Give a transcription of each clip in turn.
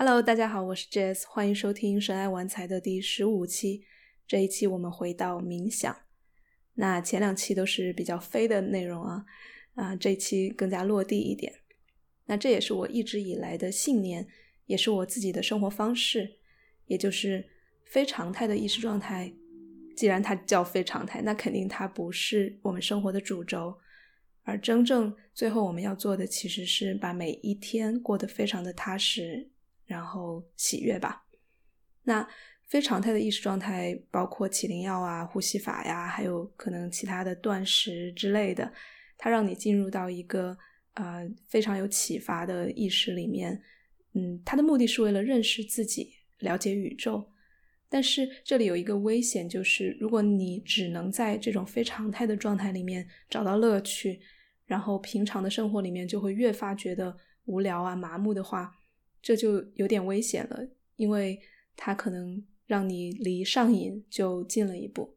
Hello，大家好，我是 Jess，欢迎收听神爱玩财的第十五期。这一期我们回到冥想。那前两期都是比较飞的内容啊，啊，这一期更加落地一点。那这也是我一直以来的信念，也是我自己的生活方式，也就是非常态的意识状态。既然它叫非常态，那肯定它不是我们生活的主轴。而真正最后我们要做的，其实是把每一天过得非常的踏实。然后喜悦吧。那非常态的意识状态包括起灵药啊、呼吸法呀，还有可能其他的断食之类的。它让你进入到一个呃非常有启发的意识里面。嗯，它的目的是为了认识自己、了解宇宙。但是这里有一个危险，就是如果你只能在这种非常态的状态里面找到乐趣，然后平常的生活里面就会越发觉得无聊啊、麻木的话。这就有点危险了，因为它可能让你离上瘾就近了一步。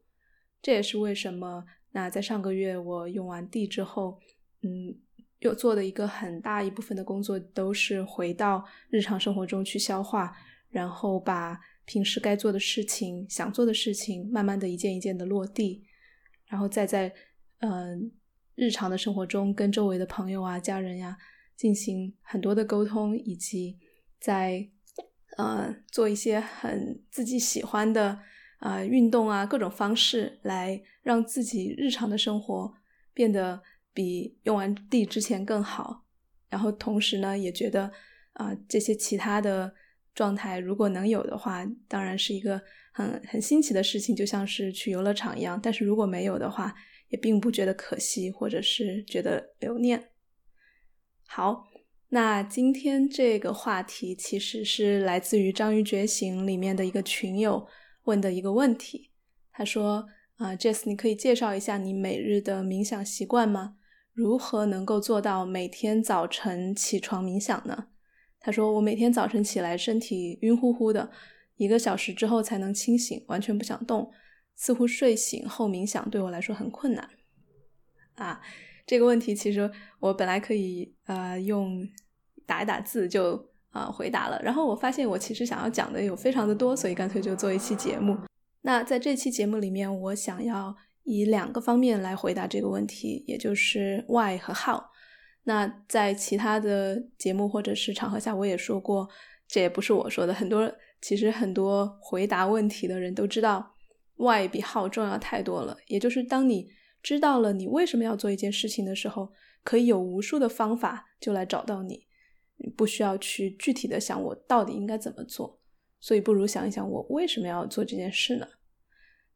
这也是为什么，那在上个月我用完地之后，嗯，又做的一个很大一部分的工作都是回到日常生活中去消化，然后把平时该做的事情、想做的事情，慢慢的一件一件的落地，然后再在嗯日常的生活中跟周围的朋友啊、家人呀进行很多的沟通，以及。在呃做一些很自己喜欢的啊运动啊各种方式来让自己日常的生活变得比用完地之前更好，然后同时呢也觉得啊这些其他的状态如果能有的话，当然是一个很很新奇的事情，就像是去游乐场一样。但是如果没有的话，也并不觉得可惜，或者是觉得留念。好。那今天这个话题其实是来自于《章鱼觉醒》里面的一个群友问的一个问题。他说：“啊，Jess，你可以介绍一下你每日的冥想习惯吗？如何能够做到每天早晨起床冥想呢？”他说：“我每天早晨起来身体晕乎乎的，一个小时之后才能清醒，完全不想动，似乎睡醒后冥想对我来说很困难。”啊，这个问题其实我本来可以呃用。打一打字就啊回答了，然后我发现我其实想要讲的有非常的多，所以干脆就做一期节目。那在这期节目里面，我想要以两个方面来回答这个问题，也就是 why 和 how。那在其他的节目或者是场合下，我也说过，这也不是我说的，很多其实很多回答问题的人都知道，why 比 how 重要太多了。也就是当你知道了你为什么要做一件事情的时候，可以有无数的方法就来找到你。不需要去具体的想我到底应该怎么做，所以不如想一想我为什么要做这件事呢？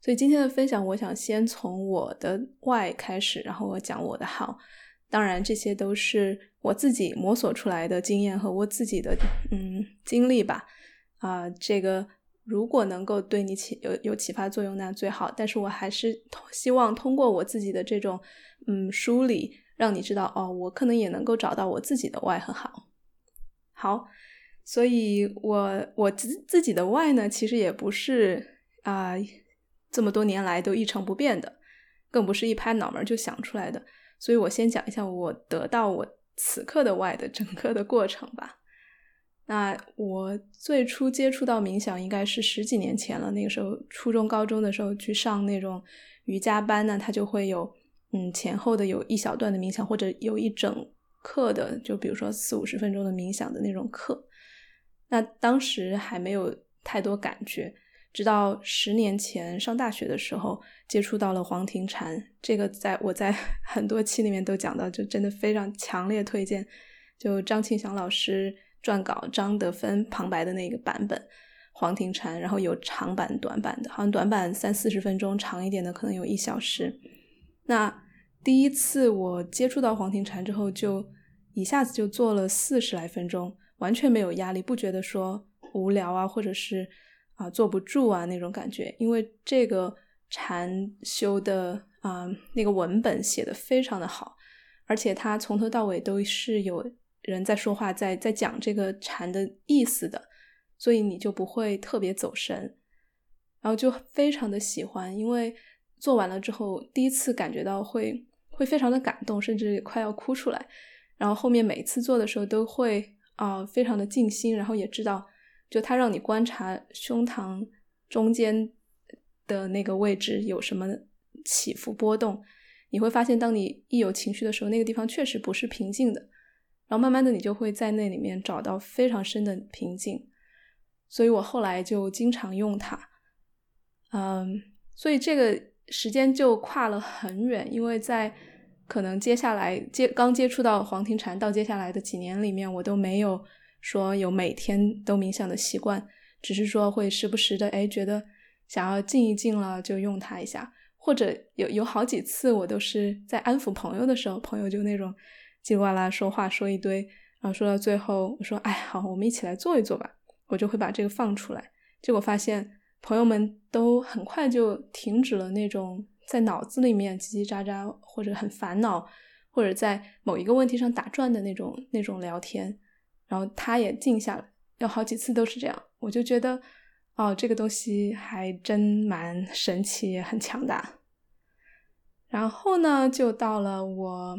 所以今天的分享，我想先从我的 why 开始，然后我讲我的 how。当然，这些都是我自己摸索出来的经验和我自己的嗯经历吧。啊，这个如果能够对你起有有启发作用，那最好。但是我还是希望通过我自己的这种嗯梳理，让你知道哦，我可能也能够找到我自己的 why 很好。好，所以我我自自己的 why 呢，其实也不是啊，这么多年来都一成不变的，更不是一拍脑门就想出来的。所以我先讲一下我得到我此刻的 why 的整个的过程吧。那我最初接触到冥想应该是十几年前了，那个时候初中高中的时候去上那种瑜伽班呢，它就会有嗯前后的有一小段的冥想，或者有一整。课的，就比如说四五十分钟的冥想的那种课，那当时还没有太多感觉，直到十年前上大学的时候接触到了黄庭禅，这个在我在很多期里面都讲到，就真的非常强烈推荐，就张庆祥老师撰稿，张德芬旁白的那个版本，黄庭禅，然后有长版、短版的，好像短版三四十分钟，长一点的可能有一小时。那第一次我接触到黄庭禅之后，就一下子就做了四十来分钟，完全没有压力，不觉得说无聊啊，或者是啊坐不住啊那种感觉。因为这个禅修的啊那个文本写的非常的好，而且他从头到尾都是有人在说话，在在讲这个禅的意思的，所以你就不会特别走神，然后就非常的喜欢。因为做完了之后，第一次感觉到会会非常的感动，甚至快要哭出来。然后后面每次做的时候都会啊非常的静心，然后也知道就他让你观察胸膛中间的那个位置有什么起伏波动，你会发现，当你一有情绪的时候，那个地方确实不是平静的。然后慢慢的，你就会在那里面找到非常深的平静。所以我后来就经常用它。嗯，所以这个时间就跨了很远，因为在可能接下来接刚接触到黄庭禅到接下来的几年里面，我都没有说有每天都冥想的习惯，只是说会时不时的哎觉得想要静一静了就用它一下，或者有有好几次我都是在安抚朋友的时候，朋友就那种叽里呱啦说话说一堆，然后说到最后我说哎好，我们一起来做一做吧，我就会把这个放出来，结果发现。朋友们都很快就停止了那种在脑子里面叽叽喳喳，或者很烦恼，或者在某一个问题上打转的那种那种聊天，然后他也静下来，有好几次都是这样，我就觉得哦，这个东西还真蛮神奇，也很强大。然后呢，就到了我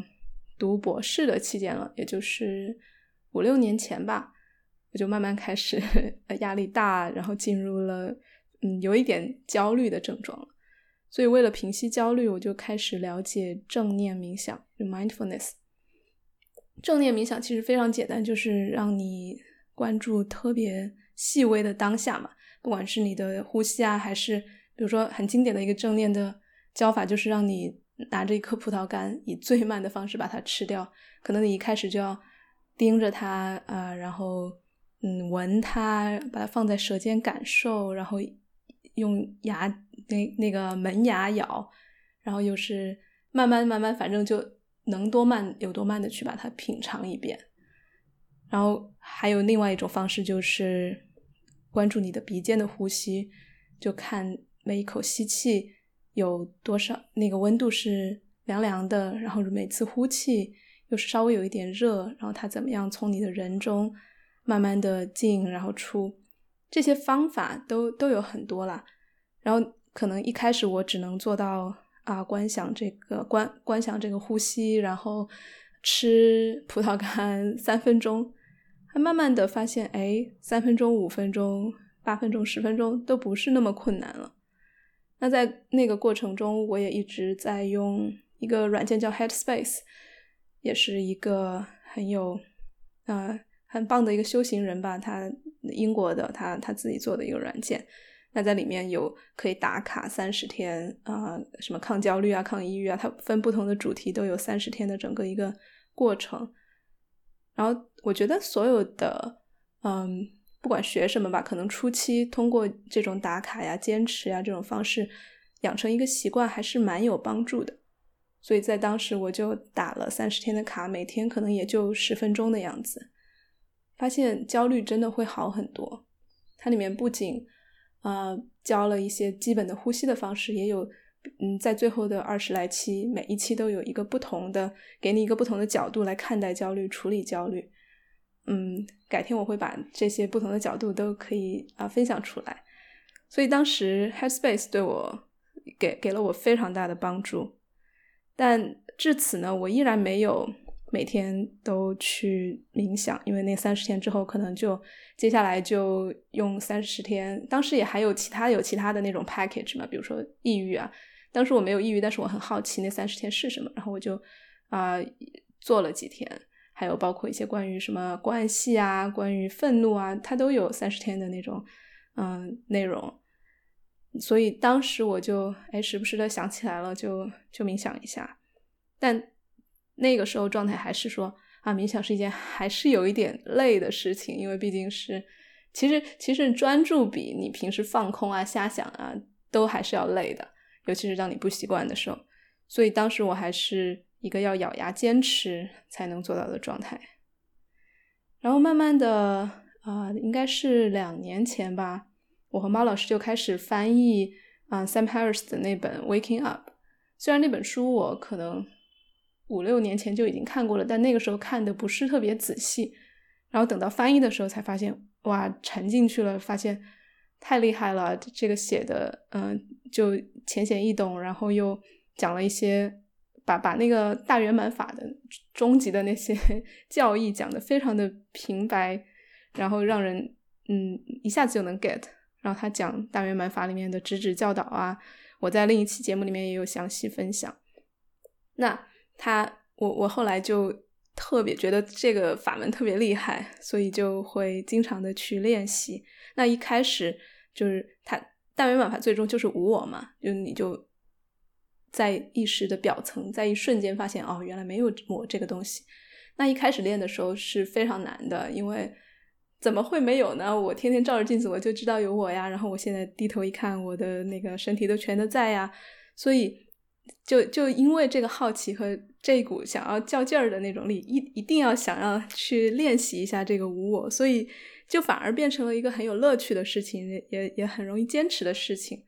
读博士的期间了，也就是五六年前吧，我就慢慢开始压力大，然后进入了。嗯，有一点焦虑的症状了，所以为了平息焦虑，我就开始了解正念冥想 （mindfulness）。正念冥想其实非常简单，就是让你关注特别细微的当下嘛，不管是你的呼吸啊，还是比如说很经典的一个正念的教法，就是让你拿着一颗葡萄干，以最慢的方式把它吃掉。可能你一开始就要盯着它啊，然后嗯闻它，把它放在舌尖感受，然后。用牙那那个门牙咬，然后又是慢慢慢慢，反正就能多慢有多慢的去把它品尝一遍。然后还有另外一种方式，就是关注你的鼻尖的呼吸，就看每一口吸气有多少那个温度是凉凉的，然后每次呼气又是稍微有一点热，然后它怎么样从你的人中慢慢的进，然后出。这些方法都都有很多啦，然后可能一开始我只能做到啊，观想这个观观想这个呼吸，然后吃葡萄干三分钟，还慢慢的发现，哎，三分钟、五分钟、八分钟、十分钟都不是那么困难了。那在那个过程中，我也一直在用一个软件叫 Headspace，也是一个很有呃。很棒的一个修行人吧，他英国的，他他自己做的一个软件，那在里面有可以打卡三十天啊，什么抗焦虑啊、抗抑郁啊，它分不同的主题都有三十天的整个一个过程。然后我觉得所有的，嗯，不管学什么吧，可能初期通过这种打卡呀、坚持呀这种方式养成一个习惯，还是蛮有帮助的。所以在当时我就打了三十天的卡，每天可能也就十分钟的样子。发现焦虑真的会好很多。它里面不仅呃教了一些基本的呼吸的方式，也有嗯在最后的二十来期，每一期都有一个不同的，给你一个不同的角度来看待焦虑、处理焦虑。嗯，改天我会把这些不同的角度都可以啊分享出来。所以当时 Headspace 对我给给了我非常大的帮助，但至此呢，我依然没有。每天都去冥想，因为那三十天之后，可能就接下来就用三十天。当时也还有其他有其他的那种 package 嘛，比如说抑郁啊。当时我没有抑郁，但是我很好奇那三十天是什么，然后我就啊做了几天。还有包括一些关于什么关系啊、关于愤怒啊，它都有三十天的那种嗯内容。所以当时我就哎时不时的想起来了，就就冥想一下，但。那个时候状态还是说啊，冥想是一件还是有一点累的事情，因为毕竟是，其实其实专注比你平时放空啊、瞎想啊都还是要累的，尤其是当你不习惯的时候。所以当时我还是一个要咬牙坚持才能做到的状态。然后慢慢的啊，应该是两年前吧，我和猫老师就开始翻译啊 Sam Harris 的那本《Waking Up》，虽然那本书我可能。五六年前就已经看过了，但那个时候看的不是特别仔细，然后等到翻译的时候才发现，哇，沉进去了，发现太厉害了，这个写的，嗯，就浅显易懂，然后又讲了一些，把把那个大圆满法的终极的那些 教义讲的非常的平白，然后让人嗯一下子就能 get。然后他讲大圆满法里面的直指教导啊，我在另一期节目里面也有详细分享。那他我我后来就特别觉得这个法门特别厉害，所以就会经常的去练习。那一开始就是他大圆满法最终就是无我嘛，就你就在意识的表层，在一瞬间发现哦，原来没有我这个东西。那一开始练的时候是非常难的，因为怎么会没有呢？我天天照着镜子，我就知道有我呀。然后我现在低头一看，我的那个身体都全都在呀。所以就就因为这个好奇和这股想要较劲儿的那种力，一一定要想要去练习一下这个无我，所以就反而变成了一个很有乐趣的事情，也也很容易坚持的事情。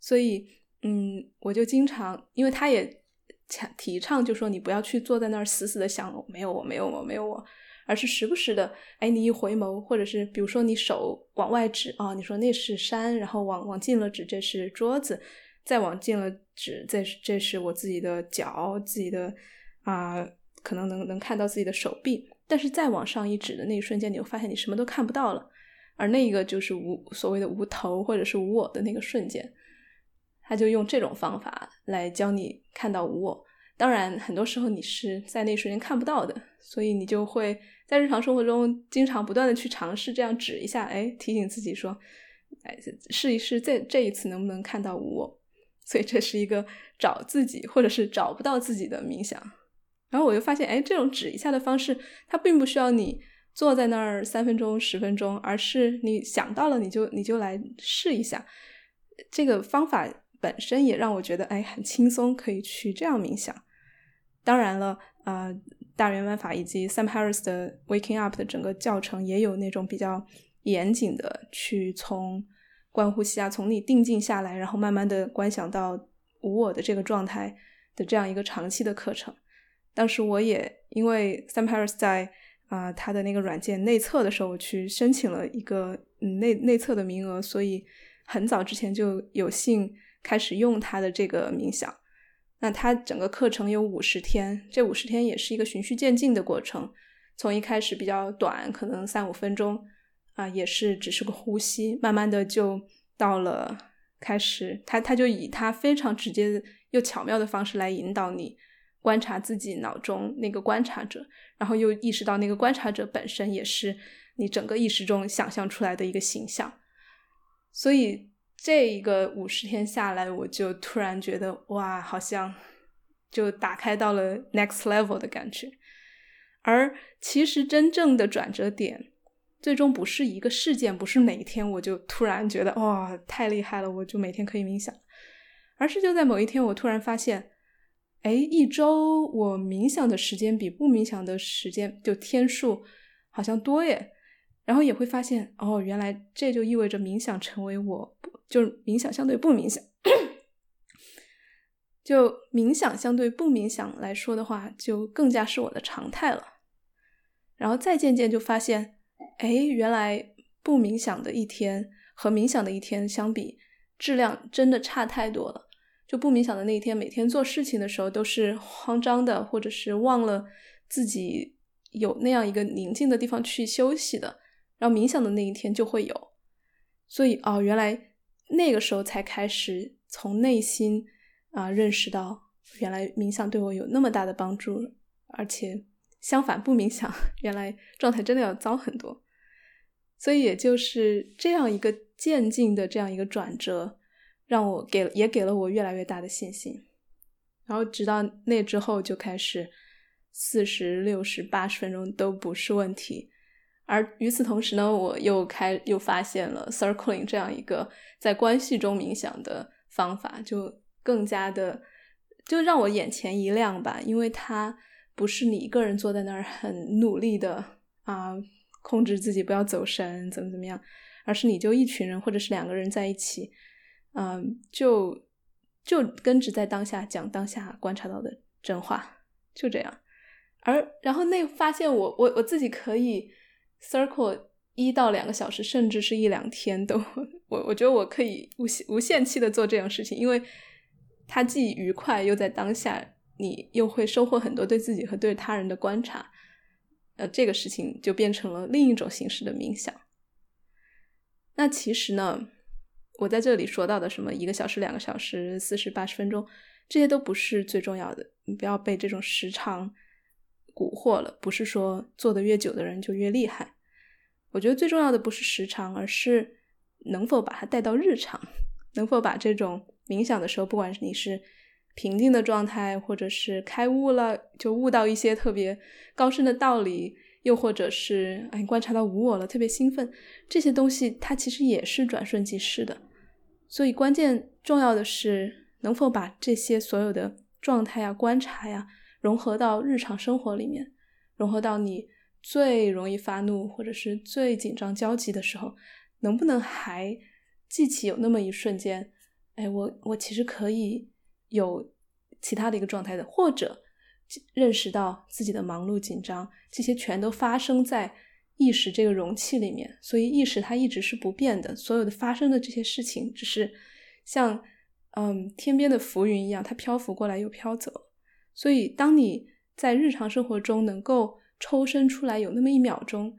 所以，嗯，我就经常，因为他也。强提倡就说你不要去坐在那儿死死的想没有我没有我没有我，而是时不时的哎你一回眸，或者是比如说你手往外指啊，你说那是山，然后往往近了指这是桌子，再往近了指这是这是我自己的脚自己的啊可能能能看到自己的手臂，但是再往上一指的那一瞬间，你会发现你什么都看不到了，而那个就是无所谓的无头或者是无我的那个瞬间。他就用这种方法来教你看到无我。当然，很多时候你是在那瞬间看不到的，所以你就会在日常生活中经常不断的去尝试这样指一下，哎，提醒自己说，哎，试一试这这一次能不能看到无我。所以这是一个找自己或者是找不到自己的冥想。然后我就发现，哎，这种指一下的方式，它并不需要你坐在那儿三分钟、十分钟，而是你想到了你就你就来试一下这个方法。本身也让我觉得哎很轻松，可以去这样冥想。当然了，呃，大圆满法以及 Sam Harris 的 Waking Up 的整个教程也有那种比较严谨的，去从观呼吸啊，从你定静下来，然后慢慢的观想到无我的这个状态的这样一个长期的课程。当时我也因为 Sam Harris 在啊他的那个软件内测的时候，我去申请了一个内内测的名额，所以很早之前就有幸。开始用他的这个冥想，那他整个课程有五十天，这五十天也是一个循序渐进的过程。从一开始比较短，可能三五分钟啊，也是只是个呼吸，慢慢的就到了开始，他他就以他非常直接又巧妙的方式来引导你观察自己脑中那个观察者，然后又意识到那个观察者本身也是你整个意识中想象出来的一个形象，所以。这一个五十天下来，我就突然觉得哇，好像就打开到了 next level 的感觉。而其实真正的转折点，最终不是一个事件，不是哪一天我就突然觉得哇太厉害了，我就每天可以冥想，而是就在某一天，我突然发现，哎，一周我冥想的时间比不冥想的时间就天数好像多耶。然后也会发现，哦，原来这就意味着冥想成为我，就冥想相对不冥想，就冥想相对不冥想来说的话，就更加是我的常态了。然后再渐渐就发现，哎，原来不冥想的一天和冥想的一天相比，质量真的差太多了。就不冥想的那一天，每天做事情的时候都是慌张的，或者是忘了自己有那样一个宁静的地方去休息的。然后冥想的那一天就会有，所以哦，原来那个时候才开始从内心啊认识到，原来冥想对我有那么大的帮助，而且相反不冥想，原来状态真的要糟很多。所以也就是这样一个渐进的这样一个转折，让我给也给了我越来越大的信心。然后直到那之后就开始四十六十八十分钟都不是问题。而与此同时呢，我又开又发现了 circling 这样一个在关系中冥想的方法，就更加的就让我眼前一亮吧。因为它不是你一个人坐在那儿很努力的啊，控制自己不要走神，怎么怎么样，而是你就一群人或者是两个人在一起，嗯，就就根植在当下，讲当下观察到的真话，就这样。而然后那发现我我我自己可以。Circle 一到两个小时，甚至是一两天都，我我觉得我可以无限无限期的做这样事情，因为它既愉快又在当下，你又会收获很多对自己和对他人的观察，呃，这个事情就变成了另一种形式的冥想。那其实呢，我在这里说到的什么一个小时、两个小时、四十八十分钟，这些都不是最重要的。你不要被这种时长蛊惑了。不是说做的越久的人就越厉害。我觉得最重要的不是时长，而是能否把它带到日常，能否把这种冥想的时候，不管是你是平静的状态，或者是开悟了，就悟到一些特别高深的道理。又或者是哎，观察到无我了，特别兴奋，这些东西它其实也是转瞬即逝的。所以关键重要的是能否把这些所有的状态呀、观察呀融合到日常生活里面，融合到你最容易发怒或者是最紧张焦急的时候，能不能还记起有那么一瞬间，哎，我我其实可以有其他的一个状态的，或者。认识到自己的忙碌紧张，这些全都发生在意识这个容器里面，所以意识它一直是不变的。所有的发生的这些事情，只是像嗯天边的浮云一样，它漂浮过来又飘走。所以，当你在日常生活中能够抽身出来，有那么一秒钟，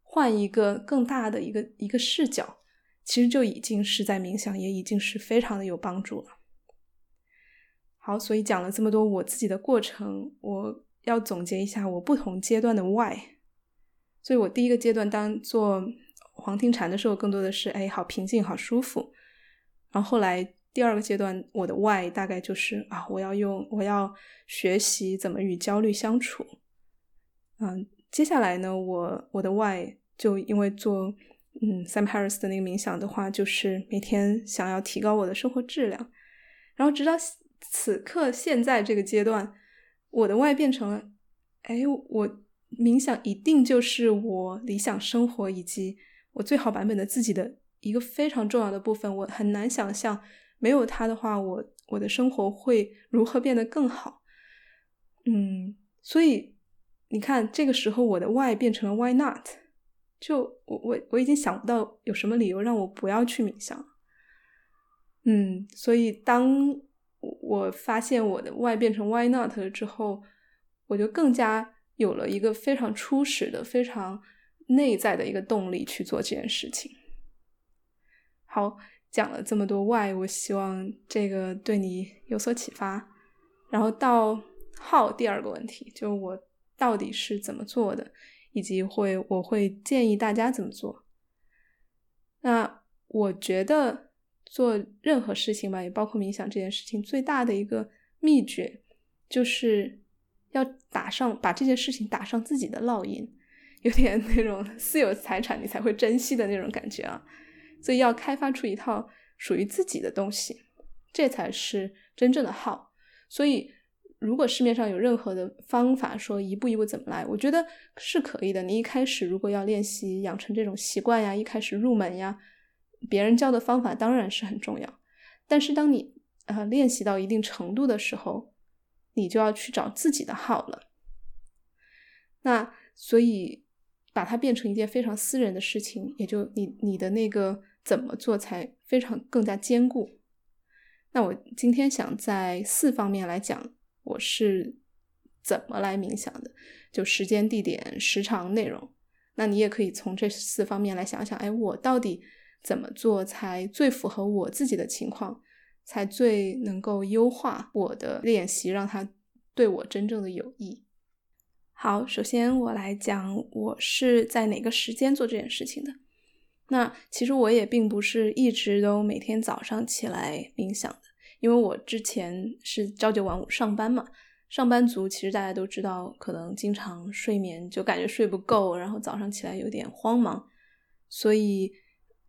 换一个更大的一个一个视角，其实就已经是在冥想，也已经是非常的有帮助了。好，所以讲了这么多我自己的过程，我要总结一下我不同阶段的 why。所以我第一个阶段当做黄庭禅的时候，更多的是哎，好平静，好舒服。然后后来第二个阶段，我的 why 大概就是啊，我要用，我要学习怎么与焦虑相处。嗯，接下来呢，我我的 why 就因为做嗯 Sam Harris 的那个冥想的话，就是每天想要提高我的生活质量，然后直到。此刻现在这个阶段，我的 why 变成了，哎，我冥想一定就是我理想生活以及我最好版本的自己的一个非常重要的部分。我很难想象没有他的话，我我的生活会如何变得更好。嗯，所以你看，这个时候我的 why 变成了 why not？就我我我已经想不到有什么理由让我不要去冥想。嗯，所以当。我发现我的 why 变成 why not 了之后，我就更加有了一个非常初始的、非常内在的一个动力去做这件事情。好，讲了这么多 why，我希望这个对你有所启发。然后到 how 第二个问题，就我到底是怎么做的，以及会我会建议大家怎么做。那我觉得。做任何事情吧，也包括冥想这件事情，最大的一个秘诀就是要打上把这件事情打上自己的烙印，有点那种 私有财产你才会珍惜的那种感觉啊。所以要开发出一套属于自己的东西，这才是真正的好。所以，如果市面上有任何的方法说一步一步怎么来，我觉得是可以的。你一开始如果要练习养成这种习惯呀，一开始入门呀。别人教的方法当然是很重要，但是当你呃练习到一定程度的时候，你就要去找自己的号了。那所以把它变成一件非常私人的事情，也就你你的那个怎么做才非常更加坚固。那我今天想在四方面来讲，我是怎么来冥想的，就时间、地点、时长、内容。那你也可以从这四方面来想想，哎，我到底。怎么做才最符合我自己的情况，才最能够优化我的练习，让它对我真正的有益？好，首先我来讲我是在哪个时间做这件事情的。那其实我也并不是一直都每天早上起来冥想的，因为我之前是朝九晚五上班嘛。上班族其实大家都知道，可能经常睡眠就感觉睡不够，然后早上起来有点慌忙，所以。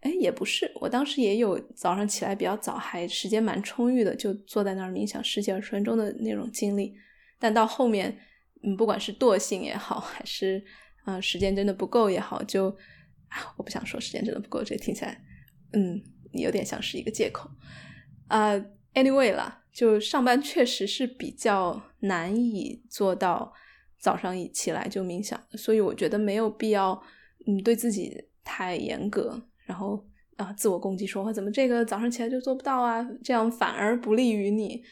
哎，也不是，我当时也有早上起来比较早，还时间蛮充裕的，就坐在那儿冥想十几二十分钟的那种经历。但到后面，嗯，不管是惰性也好，还是啊时间真的不够也好，就我不想说时间真的不够，这听起来嗯有点像是一个借口啊。Anyway 啦，就上班确实是比较难以做到早上一起来就冥想，所以我觉得没有必要嗯对自己太严格。然后啊，自我攻击说：“怎么这个早上起来就做不到啊？这样反而不利于你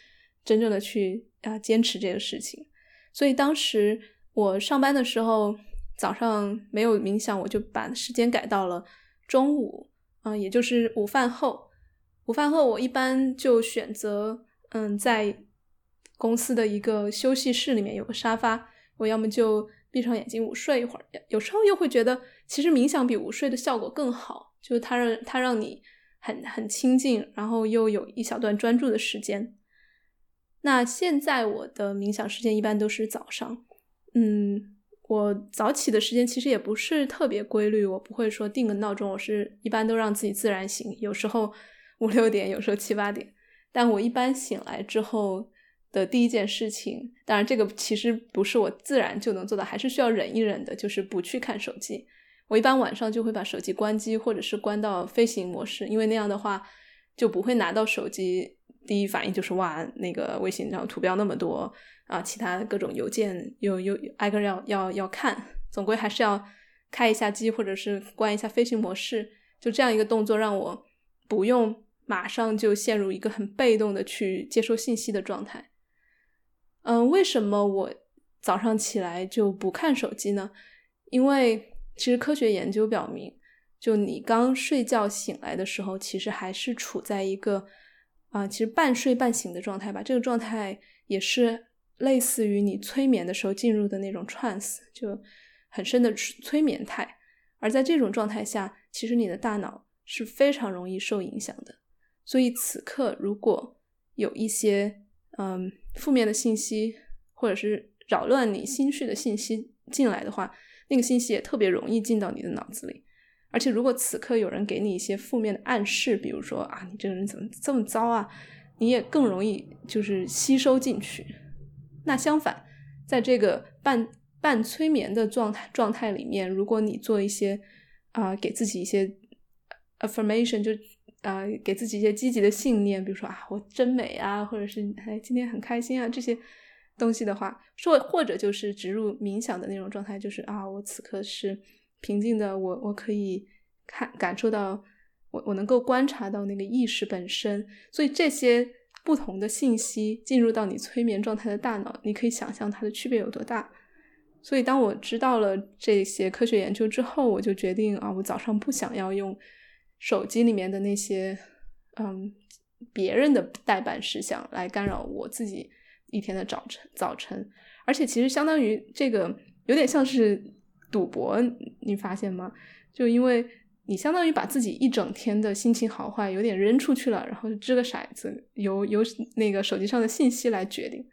真正的去啊坚持这个事情。”所以当时我上班的时候，早上没有冥想，我就把时间改到了中午嗯，也就是午饭后。午饭后，我一般就选择，嗯，在公司的一个休息室里面有个沙发，我要么就闭上眼睛午睡一会儿。有时候又会觉得，其实冥想比午睡的效果更好，就是它让它让你很很清静，然后又有一小段专注的时间。那现在我的冥想时间一般都是早上，嗯。我早起的时间其实也不是特别规律，我不会说定个闹钟，我是一般都让自己自然醒，有时候 五六点，有时候七八点。但我一般醒来之后的第一件事情，当然这个其实不是我自然就能做到，还是需要忍一忍的，就是不去看手机。我一般晚上就会把手机关机，或者是关到飞行模式，因为那样的话就不会拿到手机，第一反应就是哇，那个微信上图标那么多。啊，其他各种邮件又又挨个要要要看，总归还是要开一下机，或者是关一下飞行模式。就这样一个动作，让我不用马上就陷入一个很被动的去接收信息的状态。嗯，为什么我早上起来就不看手机呢？因为其实科学研究表明，就你刚睡觉醒来的时候，其实还是处在一个啊，其实半睡半醒的状态吧。这个状态也是。类似于你催眠的时候进入的那种 trance，就很深的催眠态。而在这种状态下，其实你的大脑是非常容易受影响的。所以此刻如果有一些嗯负面的信息，或者是扰乱你心绪的信息进来的话，那个信息也特别容易进到你的脑子里。而且如果此刻有人给你一些负面的暗示，比如说啊你这个人怎么这么糟啊，你也更容易就是吸收进去。那相反，在这个半半催眠的状态状态里面，如果你做一些啊，给自己一些 affirmation，就啊，给自己一些积极的信念，比如说啊，我真美啊，或者是哎，今天很开心啊，这些东西的话，说或者就是植入冥想的那种状态，就是啊，我此刻是平静的，我我可以看感受到，我我能够观察到那个意识本身，所以这些。不同的信息进入到你催眠状态的大脑，你可以想象它的区别有多大。所以，当我知道了这些科学研究之后，我就决定啊，我早上不想要用手机里面的那些嗯别人的代办事项来干扰我自己一天的早晨。早晨，而且其实相当于这个有点像是赌博，你发现吗？就因为。你相当于把自己一整天的心情好坏有点扔出去了，然后掷个骰子，由由那个手机上的信息来决定。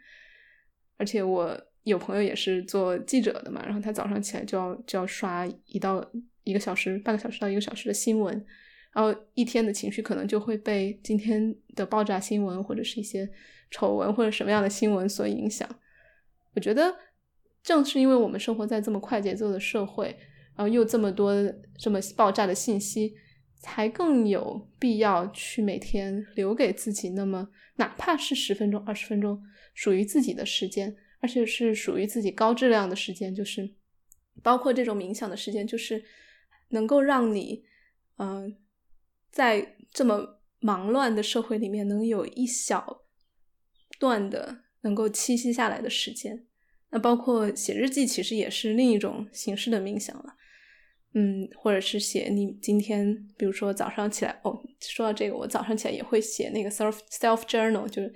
而且我有朋友也是做记者的嘛，然后他早上起来就要就要刷一到一个小时、半个小时到一个小时的新闻，然后一天的情绪可能就会被今天的爆炸新闻或者是一些丑闻或者什么样的新闻所影响。我觉得正是因为我们生活在这么快节奏的社会。然后又这么多这么爆炸的信息，才更有必要去每天留给自己那么哪怕是十分钟、二十分钟属于自己的时间，而且是属于自己高质量的时间，就是包括这种冥想的时间，就是能够让你嗯在这么忙乱的社会里面能有一小段的能够栖息下来的时间。那包括写日记，其实也是另一种形式的冥想了。嗯，或者是写你今天，比如说早上起来哦，说到这个，我早上起来也会写那个 self self journal，就是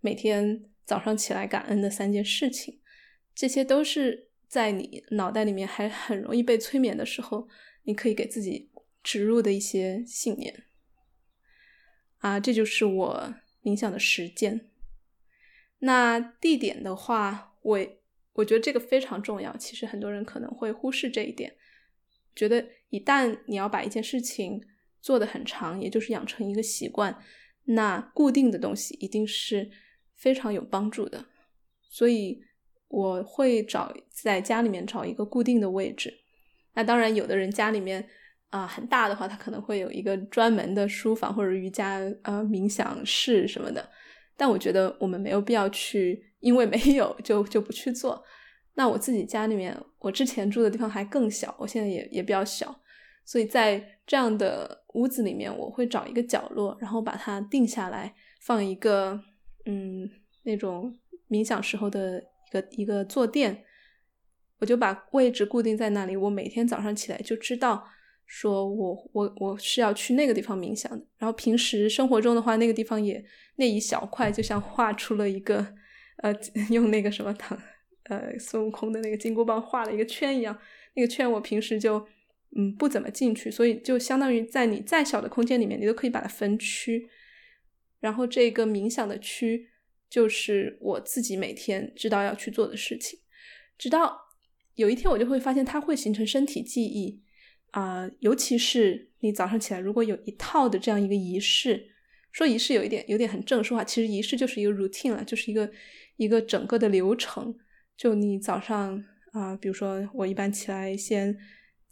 每天早上起来感恩的三件事情，这些都是在你脑袋里面还很容易被催眠的时候，你可以给自己植入的一些信念啊，这就是我冥想的实践。那地点的话，我我觉得这个非常重要，其实很多人可能会忽视这一点。觉得一旦你要把一件事情做得很长，也就是养成一个习惯，那固定的东西一定是非常有帮助的。所以我会找在家里面找一个固定的位置。那当然，有的人家里面啊很大的话，他可能会有一个专门的书房或者瑜伽呃冥想室什么的。但我觉得我们没有必要去，因为没有就就不去做。那我自己家里面，我之前住的地方还更小，我现在也也比较小，所以在这样的屋子里面，我会找一个角落，然后把它定下来，放一个嗯那种冥想时候的一个一个坐垫，我就把位置固定在那里。我每天早上起来就知道说我我我是要去那个地方冥想的。然后平时生活中的话，那个地方也那一小块就像画出了一个呃 用那个什么糖呃孙悟空的那个金箍棒画了一个圈一样。那个圈我平时就嗯不怎么进去，所以就相当于在你再小的空间里面，你都可以把它分区。然后这个冥想的区就是我自己每天知道要去做的事情，直到有一天我就会发现它会形成身体记忆啊，尤其是你早上起来如果有一套的这样一个仪式，说仪式有一点有点很正式化，其实仪式就是一个 routine 了，就是一个一个整个的流程。就你早上啊，比如说我一般起来先。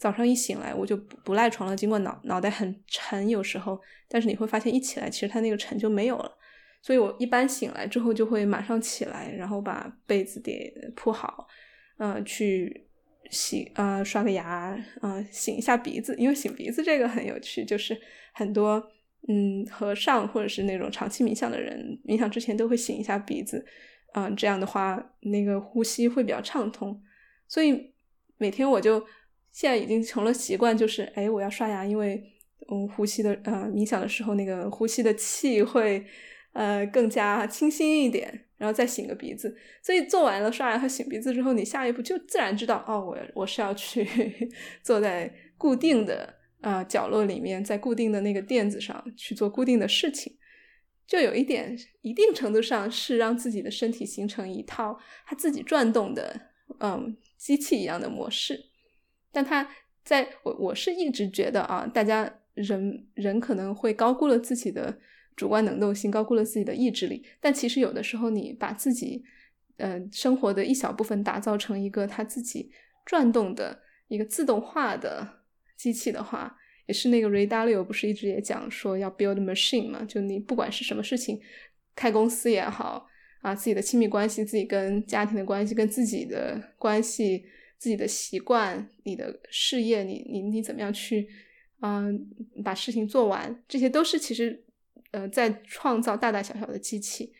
早上一醒来，我就不不赖床了。尽管脑脑袋很沉，有时候，但是你会发现一起来，其实它那个沉就没有了。所以我一般醒来之后就会马上起来，然后把被子给铺好，嗯，去洗啊，刷个牙，啊，擤一下鼻子。因为擤鼻子这个很有趣，就是很多嗯和尚或者是那种长期冥想的人，冥想之前都会擤一下鼻子，嗯，这样的话那个呼吸会比较畅通。所以每天我就。现在已经成了习惯，就是哎，我要刷牙，因为嗯，呼吸的呃，冥想的时候那个呼吸的气会呃更加清新一点，然后再擤个鼻子。所以做完了刷牙和擤鼻子之后，你下一步就自然知道哦，我我是要去 坐在固定的啊角落里面，在固定的那个垫子上去做固定的事情，就有一点一定程度上是让自己的身体形成一套它自己转动的嗯机器一样的模式。但它在我我是一直觉得啊，大家人人可能会高估了自己的主观能动性，高估了自己的意志力。但其实有的时候，你把自己呃生活的一小部分打造成一个他自己转动的一个自动化的机器的话，也是那个 Ray Dalio 不是一直也讲说要 build machine 嘛？就你不管是什么事情，开公司也好啊，自己的亲密关系，自己跟家庭的关系，跟自己的关系。自己的习惯，你的事业，你你你怎么样去，嗯，把事情做完，这些都是其实，呃，在创造大大小小的机器。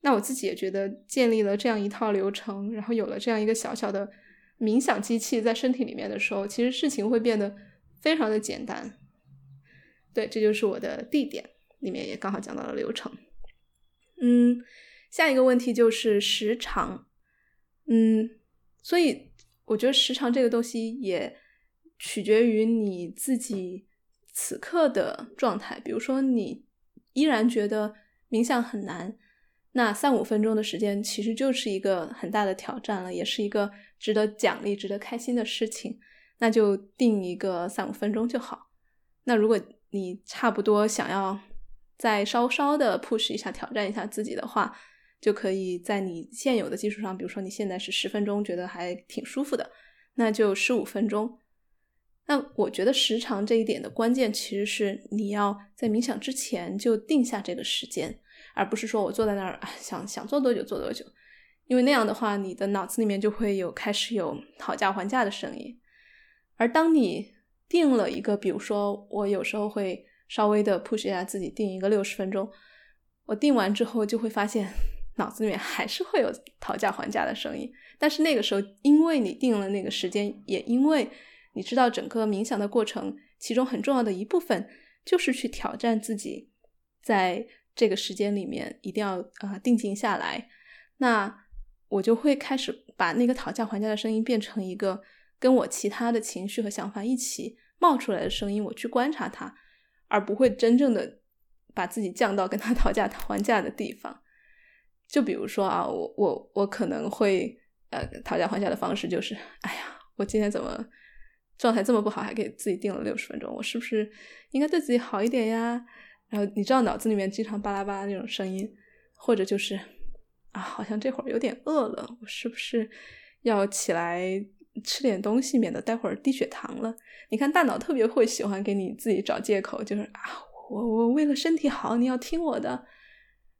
那我自己也觉得，建立了这样一套流程，然后有了这样一个小小的冥想机器在身体里面的时候，其实事情会变得非常的简单。对，这就是我的地点，里面也刚好讲到了流程。嗯，下一个问题就是时长。嗯，所以。我觉得时长这个东西也取决于你自己此刻的状态。比如说，你依然觉得冥想很难，那三五分钟的时间其实就是一个很大的挑战了，也是一个值得奖励、值得开心的事情。那就定一个三五分钟就好。那如果你差不多想要再稍稍的 push 一下、挑战一下自己的话，就可以在你现有的基础上，比如说你现在是十分钟，觉得还挺舒服的，那就十五分钟。那我觉得时长这一点的关键，其实是你要在冥想之前就定下这个时间，而不是说我坐在那儿想想做多久做多久，因为那样的话，你的脑子里面就会有开始有讨价还价的声音。而当你定了一个，比如说我有时候会稍微的 push 一下自己，定一个六十分钟，我定完之后就会发现。脑子里面还是会有讨价还价的声音，但是那个时候，因为你定了那个时间，也因为你知道整个冥想的过程，其中很重要的一部分就是去挑战自己，在这个时间里面一定要啊定静下来。那我就会开始把那个讨价还价的声音变成一个跟我其他的情绪和想法一起冒出来的声音，我去观察它，而不会真正的把自己降到跟他讨价还价的地方。就比如说啊，我我我可能会呃讨价还价的方式就是，哎呀，我今天怎么状态这么不好，还给自己定了六十分钟，我是不是应该对自己好一点呀？然后你知道脑子里面经常巴拉巴拉那种声音，或者就是啊，好像这会儿有点饿了，我是不是要起来吃点东西，免得待会儿低血糖了？你看大脑特别会喜欢给你自己找借口，就是啊，我我为了身体好，你要听我的。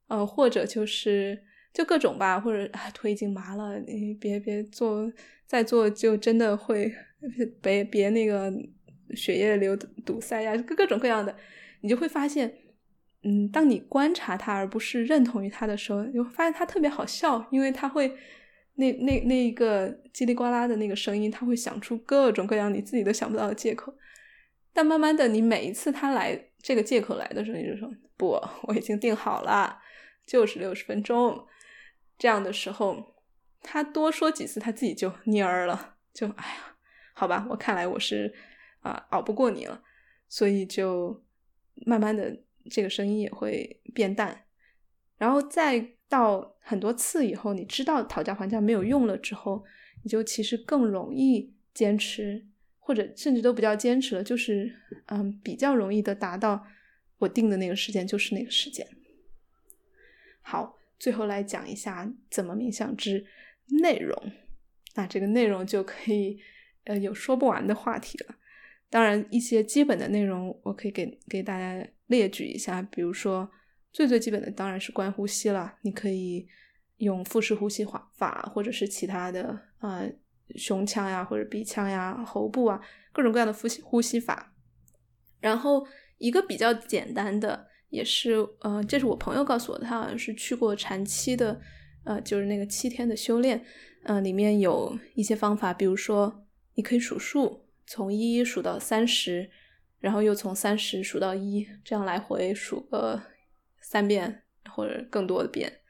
呃，或者就是就各种吧，或者啊腿已经麻了，你别别做，再做就真的会 别别那个血液流堵塞呀，各各种各样的，你就会发现，嗯，当你观察他而不是认同于他的时候，你会发现他特别好笑，因为他会那那那一个叽里呱啦的那个声音，他会想出各种各样你自己都想不到的借口，但慢慢的，你每一次他来这个借口来的时候，你就说不，我已经定好了，就是六十分钟。这样的时候，他多说几次，他自己就蔫儿了，就哎呀，好吧，我看来我是啊熬不过你了，所以就慢慢的这个声音也会变淡，然后再到很多次以后，你知道讨价还价没有用了之后，你就其实更容易坚持。或者甚至都不叫坚持了，就是嗯，比较容易的达到我定的那个时间就是那个时间。好，最后来讲一下怎么冥想之内容。那这个内容就可以呃有说不完的话题了。当然，一些基本的内容我可以给给大家列举一下，比如说最最基本的当然是观呼吸了，你可以用腹式呼吸法法，或者是其他的啊。胸腔呀，或者鼻腔呀、喉部啊，各种各样的呼吸呼吸法。然后一个比较简单的，也是呃，这是我朋友告诉我的，他好像是去过禅七的，呃，就是那个七天的修炼，呃，里面有一些方法，比如说你可以数数，从一数到三十，然后又从三十数到一，这样来回数个三遍或者更多的遍。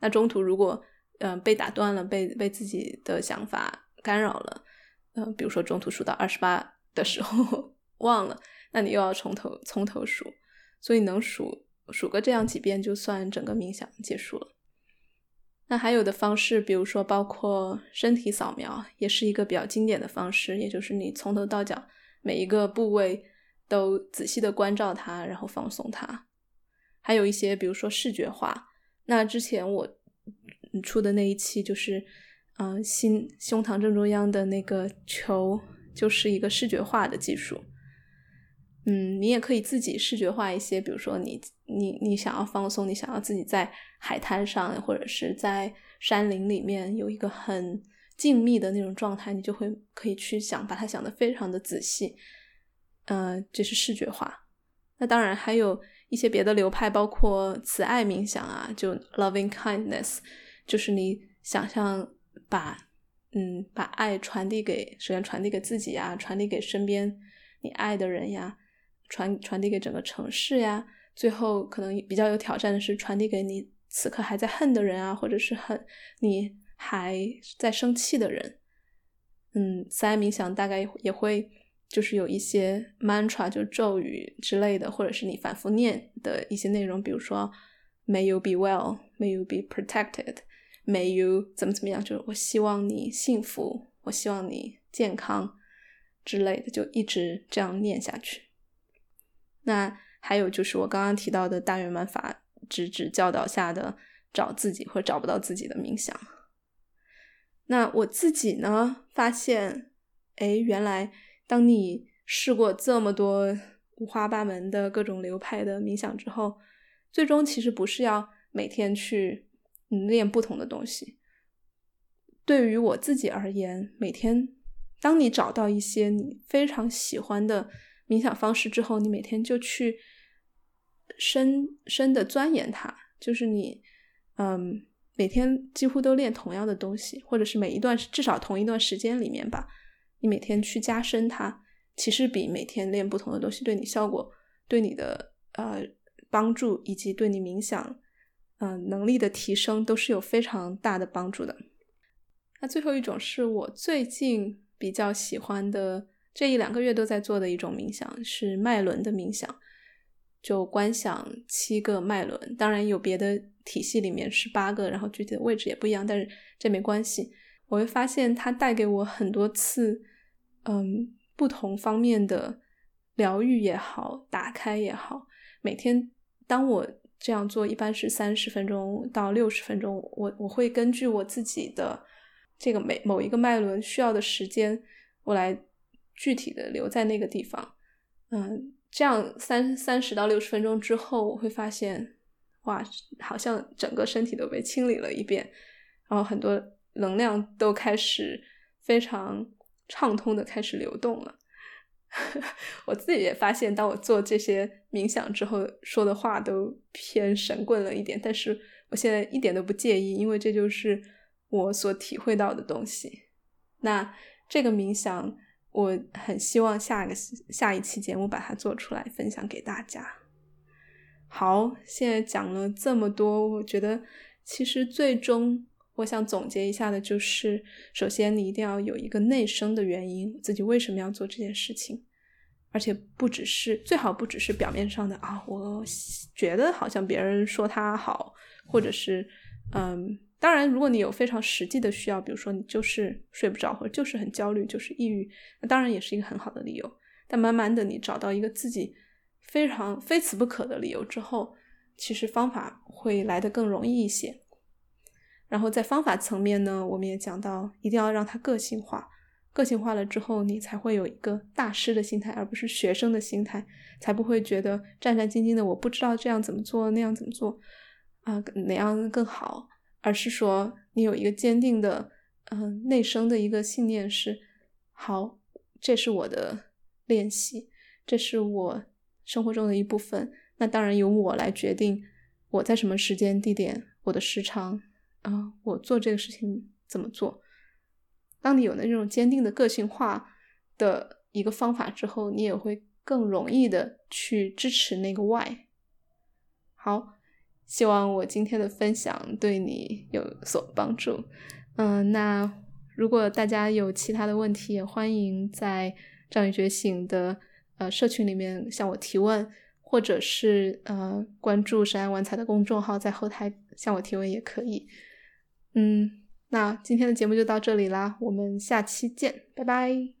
那中途如果嗯被打断了，被被自己的想法。干扰了，嗯，比如说中途数到二十八的时候忘了，那你又要从头从头数，所以能数数个这样几遍就算整个冥想结束了。那还有的方式，比如说包括身体扫描，也是一个比较经典的方式，也就是你从头到脚每一个部位都仔细的关照它，然后放松它。还有一些，比如说视觉化，那之前我出的那一期就是。嗯，心胸膛正中央的那个球就是一个视觉化的技术。嗯，你也可以自己视觉化一些，比如说你你你想要放松，你想要自己在海滩上或者是在山林里面有一个很静谧的那种状态，你就会可以去想，把它想的非常的仔细。呃，这是视觉化。那当然还有一些别的流派，包括慈爱冥想啊，就 loving kindness，就是你想象。把，嗯，把爱传递给，首先传递给自己呀，传递给身边你爱的人呀，传传递给整个城市呀，最后可能比较有挑战的是传递给你此刻还在恨的人啊，或者是恨你还在生气的人。嗯，慈爱冥想大概也会就是有一些 mantra 就咒语之类的，或者是你反复念的一些内容，比如说 May you be well, May you be protected。May you 怎么怎么样？就是我希望你幸福，我希望你健康之类的，就一直这样念下去。那还有就是我刚刚提到的大圆满法直指教导下的找自己或找不到自己的冥想。那我自己呢，发现，哎，原来当你试过这么多五花八门的各种流派的冥想之后，最终其实不是要每天去。练不同的东西，对于我自己而言，每天当你找到一些你非常喜欢的冥想方式之后，你每天就去深深的钻研它。就是你，嗯，每天几乎都练同样的东西，或者是每一段至少同一段时间里面吧，你每天去加深它，其实比每天练不同的东西对你效果、对你的呃帮助以及对你冥想。嗯，能力的提升都是有非常大的帮助的。那最后一种是我最近比较喜欢的，这一两个月都在做的一种冥想，是脉轮的冥想，就观想七个脉轮。当然有别的体系里面是八个，然后具体的位置也不一样，但是这没关系。我会发现它带给我很多次，嗯，不同方面的疗愈也好，打开也好。每天当我这样做一般是三十分钟到六十分钟，我我会根据我自己的这个每某一个脉轮需要的时间，我来具体的留在那个地方。嗯，这样三三十到六十分钟之后，我会发现，哇，好像整个身体都被清理了一遍，然后很多能量都开始非常畅通的开始流动了。我自己也发现，当我做这些冥想之后，说的话都偏神棍了一点。但是我现在一点都不介意，因为这就是我所体会到的东西。那这个冥想，我很希望下一个下一期节目把它做出来分享给大家。好，现在讲了这么多，我觉得其实最终我想总结一下的就是：首先，你一定要有一个内生的原因，自己为什么要做这件事情，而且不只是最好不只是表面上的啊，我觉得好像别人说他好，或者是嗯。当然，如果你有非常实际的需要，比如说你就是睡不着，或者就是很焦虑，就是抑郁，那当然也是一个很好的理由。但慢慢的，你找到一个自己非常非此不可的理由之后，其实方法会来得更容易一些。然后在方法层面呢，我们也讲到，一定要让它个性化，个性化了之后，你才会有一个大师的心态，而不是学生的心态，才不会觉得战战兢兢的，我不知道这样怎么做，那样怎么做啊，哪样更好。而是说，你有一个坚定的，嗯，内生的一个信念是，好，这是我的练习，这是我生活中的一部分。那当然由我来决定我在什么时间地点，我的时长，啊，我做这个事情怎么做。当你有那种坚定的个性化的一个方法之后，你也会更容易的去支持那个 why。好。希望我今天的分享对你有所帮助。嗯，那如果大家有其他的问题，也欢迎在“张宇觉醒”的呃社群里面向我提问，或者是呃关注“神安玩财”的公众号，在后台向我提问也可以。嗯，那今天的节目就到这里啦，我们下期见，拜拜。